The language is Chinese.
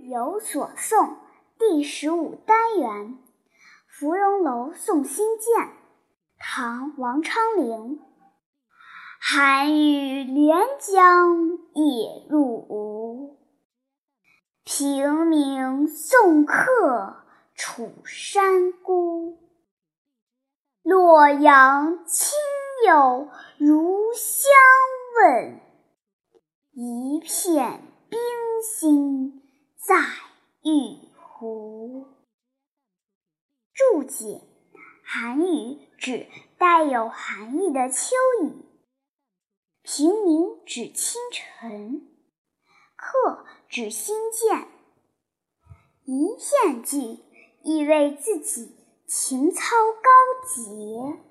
有所诵第十五单元《芙蓉楼送辛渐》唐·王昌龄。寒雨连江夜入吴，平明送客楚山孤。洛阳亲友如相问，一片冰心。在玉壶。注解：寒雨指带有寒意的秋雨，平明指清晨，客指新建。一片句意味自己情操高洁。